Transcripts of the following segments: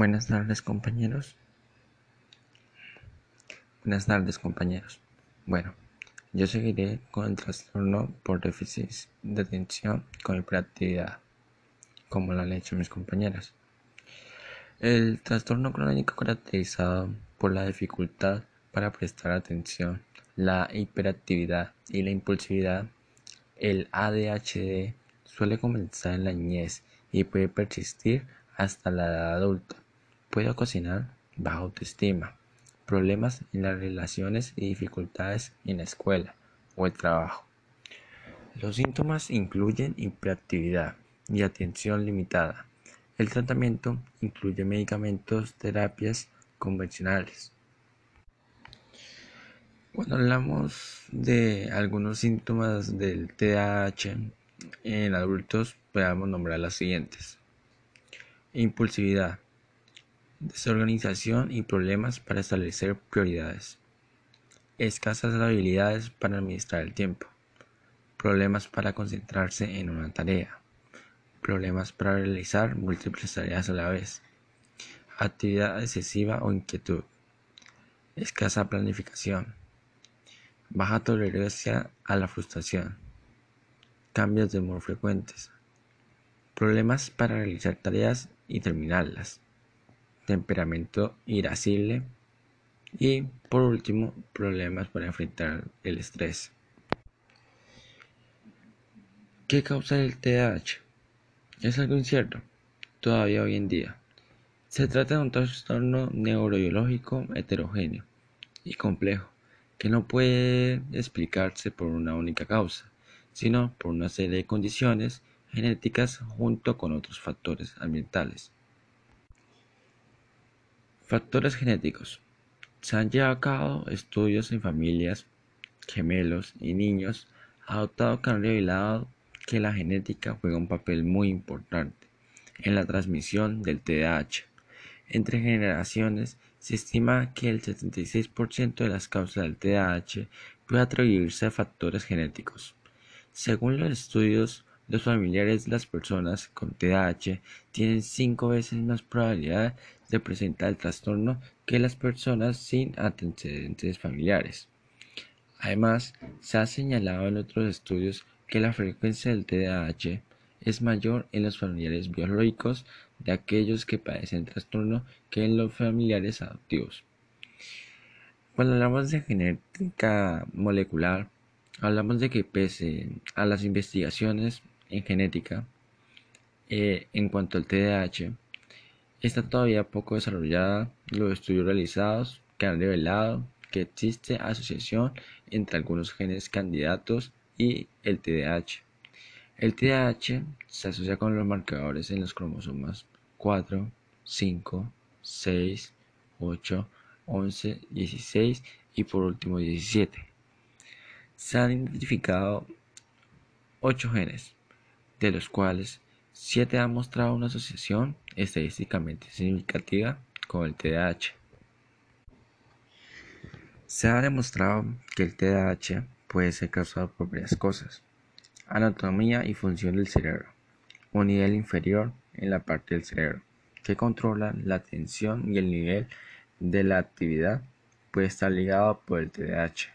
Buenas tardes compañeros. Buenas tardes compañeros. Bueno, yo seguiré con el trastorno por déficit de atención con hiperactividad, como lo han hecho mis compañeras. El trastorno crónico caracterizado por la dificultad para prestar atención, la hiperactividad y la impulsividad, el ADHD suele comenzar en la niñez y puede persistir hasta la edad adulta. Puede ocasionar baja autoestima, problemas en las relaciones y dificultades en la escuela o el trabajo. Los síntomas incluyen hiperactividad y atención limitada. El tratamiento incluye medicamentos, terapias convencionales. Cuando hablamos de algunos síntomas del TDAH en adultos, podemos nombrar las siguientes. Impulsividad, desorganización y problemas para establecer prioridades, escasas habilidades para administrar el tiempo, problemas para concentrarse en una tarea, problemas para realizar múltiples tareas a la vez, actividad excesiva o inquietud, escasa planificación, baja tolerancia a la frustración, cambios de humor frecuentes, problemas para realizar tareas y terminarlas, temperamento irascible y por último problemas para enfrentar el estrés. ¿Qué causa el TDAH? Es algo incierto todavía hoy en día. Se trata de un trastorno neurobiológico heterogéneo y complejo que no puede explicarse por una única causa, sino por una serie de condiciones genéticas junto con otros factores ambientales. Factores genéticos. Se han llevado a cabo estudios en familias, gemelos y niños adoptados que han revelado que la genética juega un papel muy importante en la transmisión del TDAH. Entre generaciones se estima que el 76% de las causas del TDAH puede atribuirse a factores genéticos. Según los estudios, los familiares de las personas con TDAH tienen cinco veces más probabilidad de presentar el trastorno que las personas sin antecedentes familiares. Además, se ha señalado en otros estudios que la frecuencia del TDAH es mayor en los familiares biológicos de aquellos que padecen trastorno que en los familiares adoptivos. Cuando hablamos de genética molecular, hablamos de que pese a las investigaciones en genética eh, en cuanto al TDAH está todavía poco desarrollada. Los estudios realizados que han revelado que existe asociación entre algunos genes candidatos y el TDAH. El TDAH se asocia con los marcadores en los cromosomas 4, 5, 6, 8, 11, 16 y por último 17. Se han identificado 8 genes de los cuales 7 han mostrado una asociación estadísticamente significativa con el TDAH. Se ha demostrado que el TDAH puede ser causado por varias cosas. Anatomía y función del cerebro. Un nivel inferior en la parte del cerebro que controla la atención y el nivel de la actividad puede estar ligado por el TDAH.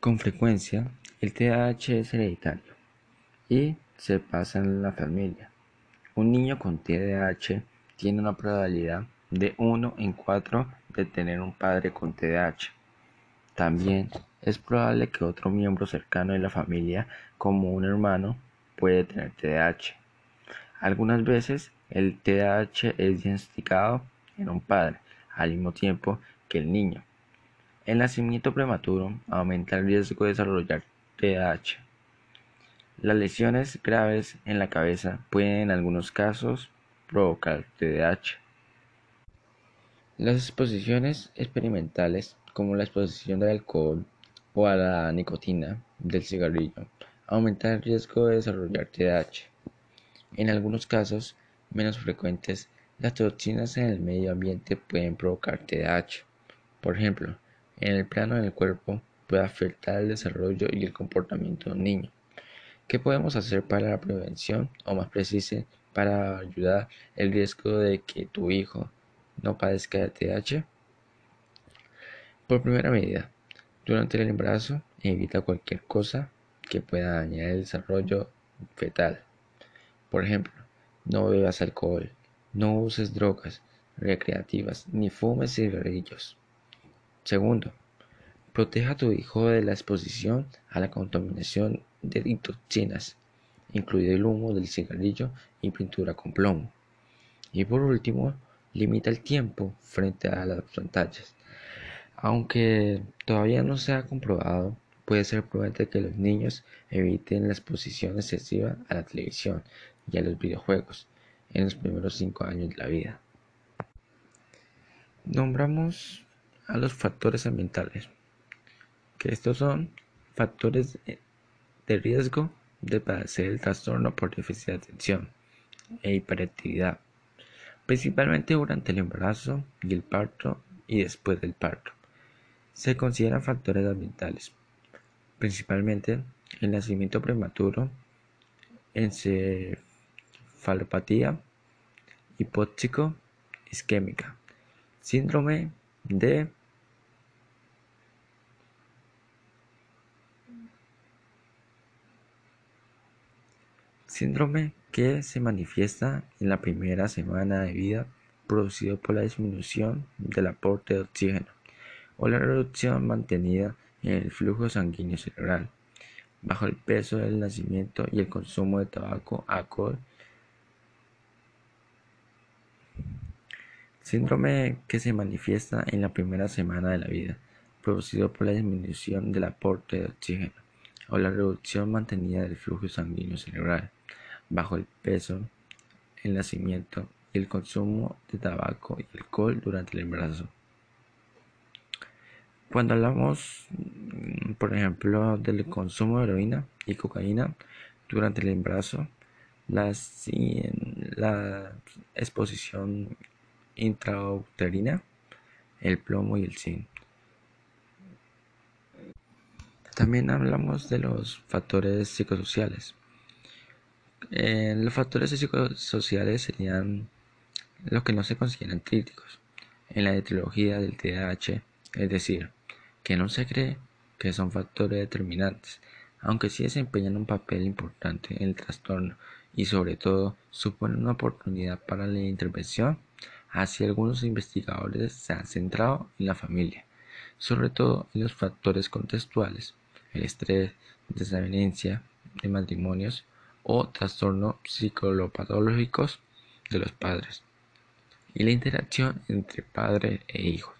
Con frecuencia, el TDAH es hereditario y se pasa en la familia. Un niño con TDAH tiene una probabilidad de 1 en 4 de tener un padre con TDAH. También es probable que otro miembro cercano de la familia, como un hermano, puede tener TDAH. Algunas veces el TDAH es diagnosticado en un padre, al mismo tiempo que el niño. El nacimiento prematuro aumenta el riesgo de desarrollar TDAH. Las lesiones graves en la cabeza pueden en algunos casos provocar TDAH. Las exposiciones experimentales, como la exposición al alcohol o a la nicotina del cigarrillo, aumentan el riesgo de desarrollar TDAH. En algunos casos menos frecuentes, las toxinas en el medio ambiente pueden provocar TDAH. Por ejemplo, en el plano del cuerpo puede afectar el desarrollo y el comportamiento de un niño. ¿Qué podemos hacer para la prevención o más preciso para ayudar el riesgo de que tu hijo no padezca de TH? Por primera medida, durante el embarazo evita cualquier cosa que pueda dañar el desarrollo fetal. Por ejemplo, no bebas alcohol, no uses drogas recreativas ni fumes cigarrillos. Segundo, proteja a tu hijo de la exposición a la contaminación de toxinas, incluido el humo del cigarrillo y pintura con plomo. Y por último, limita el tiempo frente a las pantallas. Aunque todavía no se ha comprobado, puede ser prudente que los niños eviten la exposición excesiva a la televisión y a los videojuegos en los primeros cinco años de la vida. Nombramos a los factores ambientales, que estos son factores de riesgo de padecer el trastorno por déficit de atención e hiperactividad, principalmente durante el embarazo y el parto y después del parto. Se consideran factores ambientales, principalmente el nacimiento prematuro, encefalopatía hipóxico isquémica, síndrome de síndrome que se manifiesta en la primera semana de vida producido por la disminución del aporte de oxígeno o la reducción mantenida en el flujo sanguíneo cerebral, bajo el peso del nacimiento y el consumo de tabaco, alcohol. Síndrome que se manifiesta en la primera semana de la vida, producido por la disminución del aporte de oxígeno o la reducción mantenida del flujo sanguíneo cerebral, bajo el peso, el nacimiento y el consumo de tabaco y alcohol durante el embarazo. Cuando hablamos, mm, por ejemplo, del consumo de heroína y cocaína durante el embarazo, la, la exposición intrauterina, el plomo y el zinc. También hablamos de los factores psicosociales. Eh, los factores psicosociales serían los que no se consideran críticos en la etiología del TDAH, es decir, que no se cree que son factores determinantes, aunque sí desempeñan un papel importante en el trastorno y sobre todo suponen una oportunidad para la intervención, así algunos investigadores se han centrado en la familia, sobre todo en los factores contextuales, el estrés, desavenencia de matrimonios o trastornos psicolopatológicos de los padres y la interacción entre padre e hijos.